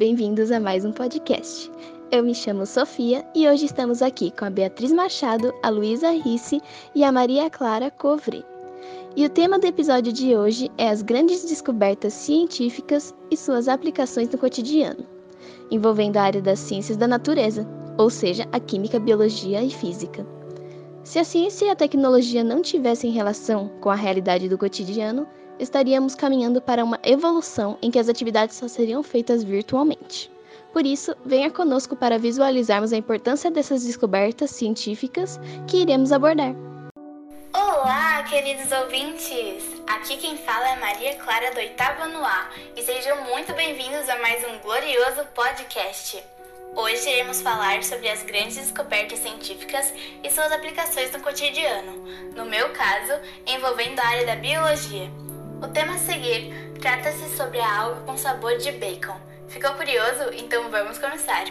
bem-vindos a mais um podcast. Eu me chamo Sofia e hoje estamos aqui com a Beatriz Machado, a Luísa Risse e a Maria Clara Covre. E o tema do episódio de hoje é as grandes descobertas científicas e suas aplicações no cotidiano, envolvendo a área das ciências da natureza, ou seja, a química, biologia e física. Se a ciência e a tecnologia não tivessem relação com a realidade do cotidiano, estaríamos caminhando para uma evolução em que as atividades só seriam feitas virtualmente. Por isso, venha conosco para visualizarmos a importância dessas descobertas científicas que iremos abordar. Olá, queridos ouvintes! Aqui quem fala é Maria Clara do Oitavo no A e sejam muito bem-vindos a mais um glorioso podcast. Hoje iremos falar sobre as grandes descobertas científicas e suas aplicações no cotidiano, no meu caso, envolvendo a área da biologia. O tema a seguir trata-se sobre a alga com sabor de bacon. Ficou curioso? Então vamos começar.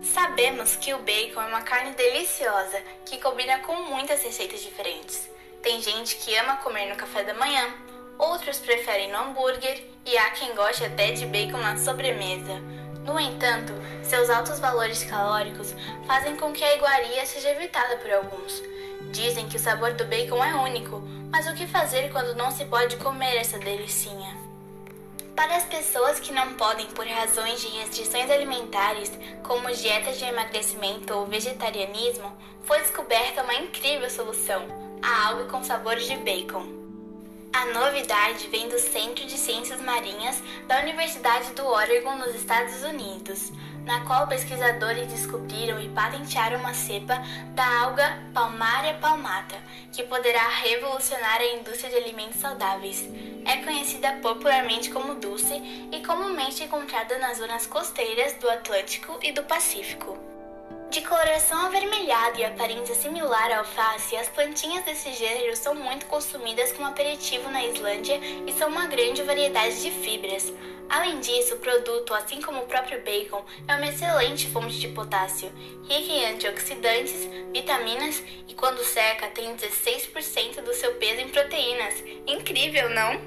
Sabemos que o bacon é uma carne deliciosa que combina com muitas receitas diferentes. Tem gente que ama comer no café da manhã, outros preferem no hambúrguer e há quem goste até de bacon na sobremesa. No entanto, seus altos valores calóricos fazem com que a iguaria seja evitada por alguns. Dizem que o sabor do bacon é único, mas o que fazer quando não se pode comer essa delicinha? Para as pessoas que não podem por razões de restrições alimentares, como dietas de emagrecimento ou vegetarianismo, foi descoberta uma incrível solução: a alga com sabores de bacon. A novidade vem do Centro de Ciências Marinhas da Universidade do Oregon, nos Estados Unidos, na qual pesquisadores descobriram e patentearam uma cepa da alga Palmaria palmata, que poderá revolucionar a indústria de alimentos saudáveis. É conhecida popularmente como dulce e comumente encontrada nas zonas costeiras do Atlântico e do Pacífico. De coloração avermelhada e aparência similar à alface, as plantinhas desse gênero são muito consumidas como aperitivo na Islândia e são uma grande variedade de fibras. Além disso, o produto, assim como o próprio bacon, é uma excelente fonte de potássio, rica em antioxidantes, vitaminas e, quando seca, tem 16% do seu peso em proteínas. Incrível, não?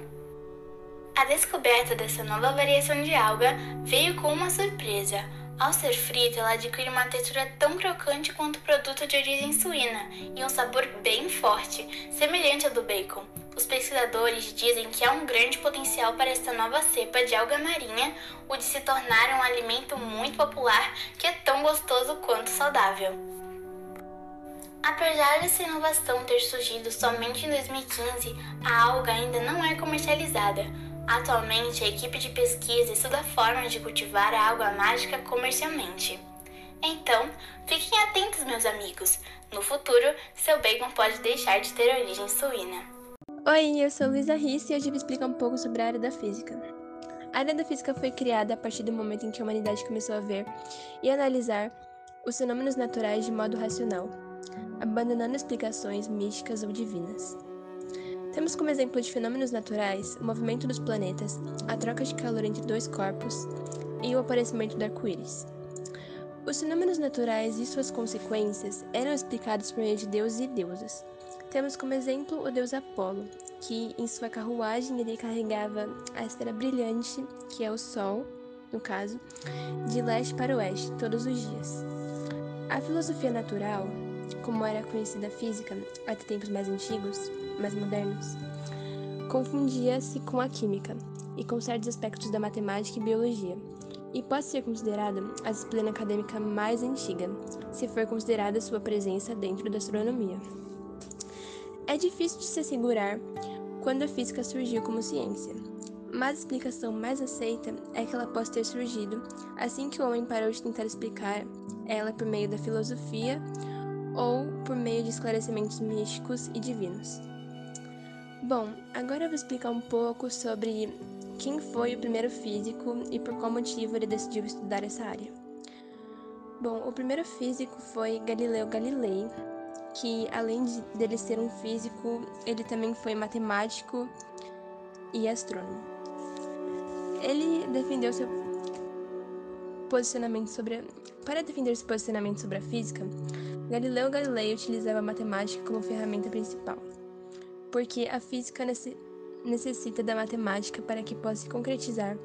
A descoberta dessa nova variação de alga veio com uma surpresa. Ao ser frita, ela adquire uma textura tão crocante quanto o produto de origem suína e um sabor bem forte, semelhante ao do bacon. Os pesquisadores dizem que há um grande potencial para esta nova cepa de alga marinha, o de se tornar um alimento muito popular que é tão gostoso quanto saudável. Apesar dessa inovação ter surgido somente em 2015, a alga ainda não é comercializada. Atualmente, a equipe de pesquisa estuda formas de cultivar a água mágica comercialmente. Então, fiquem atentos, meus amigos. No futuro, seu bacon pode deixar de ter origem suína. Oi, eu sou Luísa Risse e hoje vou explicar um pouco sobre a área da física. A área da física foi criada a partir do momento em que a humanidade começou a ver e analisar os fenômenos naturais de modo racional, abandonando explicações místicas ou divinas. Temos como exemplo de fenômenos naturais o movimento dos planetas, a troca de calor entre dois corpos e o aparecimento do arco-íris. Os fenômenos naturais e suas consequências eram explicados por meio de deuses e deusas. Temos como exemplo o deus Apolo, que em sua carruagem ele carregava a estrela brilhante, que é o Sol, no caso, de leste para oeste, todos os dias. A filosofia natural, como era conhecida a física até tempos mais antigos, mais modernos, confundia-se com a química e com certos aspectos da matemática e biologia, e pode ser considerada a disciplina acadêmica mais antiga, se for considerada sua presença dentro da astronomia. É difícil de se assegurar quando a física surgiu como ciência, mas a explicação mais aceita é que ela possa ter surgido assim que o homem parou de tentar explicar ela por meio da filosofia ou por meio de esclarecimentos místicos e divinos. Bom, agora eu vou explicar um pouco sobre quem foi o primeiro físico e por qual motivo ele decidiu estudar essa área. Bom, o primeiro físico foi Galileu Galilei, que além de dele ser um físico, ele também foi matemático e astrônomo. Ele defendeu seu posicionamento sobre a... para defender seu posicionamento sobre a física, Galileu Galilei utilizava a matemática como ferramenta principal porque a física necessita da matemática para que possa se concretizar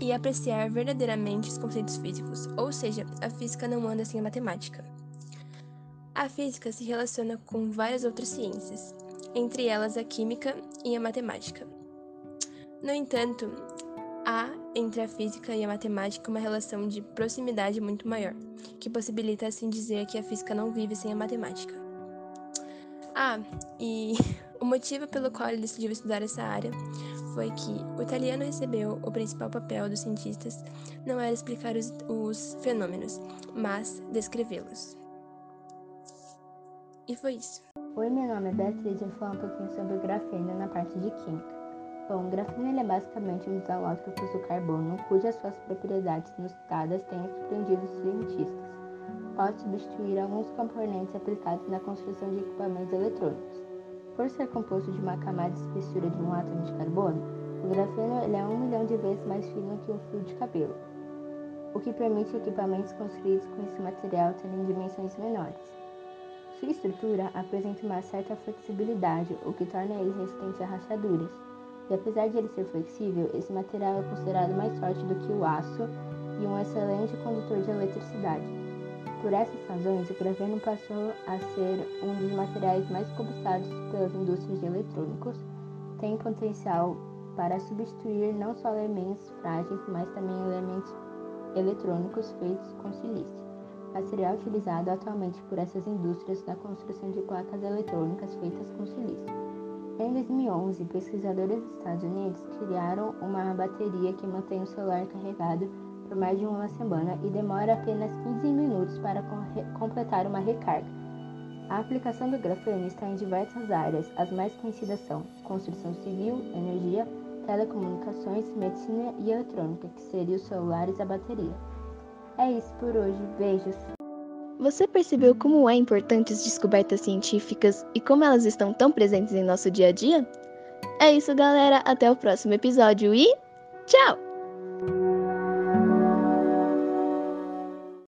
e apreciar verdadeiramente os conceitos físicos, ou seja, a física não anda sem a matemática. A física se relaciona com várias outras ciências, entre elas a química e a matemática. No entanto, há entre a física e a matemática uma relação de proximidade muito maior, que possibilita assim dizer que a física não vive sem a matemática. Ah, e o motivo pelo qual ele decidiu estudar essa área foi que o italiano recebeu o principal papel dos cientistas não era explicar os, os fenômenos, mas descrevê-los. E foi isso. Oi, meu nome é Beatriz e vou falar um pouquinho sobre o grafeno na parte de química. Bom, o grafeno é basicamente um dos alótropos do carbono, cujas suas propriedades notadas têm surpreendido os cientistas. Pode substituir alguns componentes aplicados na construção de equipamentos eletrônicos. Por ser composto de uma camada de espessura de um átomo de carbono, o grafeno é um milhão de vezes mais fino que um fio de cabelo, o que permite equipamentos construídos com esse material terem dimensões menores. Sua estrutura apresenta uma certa flexibilidade, o que torna ele resistente a rachaduras e apesar de ele ser flexível, esse material é considerado mais forte do que o aço e um excelente condutor de eletricidade. Por essas razões, o grafeno passou a ser um dos materiais mais cobiçados pelas indústrias de eletrônicos, tem potencial para substituir não só elementos frágeis, mas também elementos eletrônicos feitos com silício, material utilizado atualmente por essas indústrias na construção de placas eletrônicas feitas com silício. Em 2011, pesquisadores dos Estados Unidos criaram uma bateria que mantém o celular carregado por mais de uma semana e demora apenas 15 minutos para completar uma recarga. A aplicação do grafeno está em diversas áreas, as mais conhecidas são construção civil, energia, telecomunicações, medicina e eletrônica, que seriam os celulares e a bateria. É isso por hoje, beijos! Você percebeu como é importante as descobertas científicas e como elas estão tão presentes em nosso dia a dia? É isso, galera. Até o próximo episódio e tchau!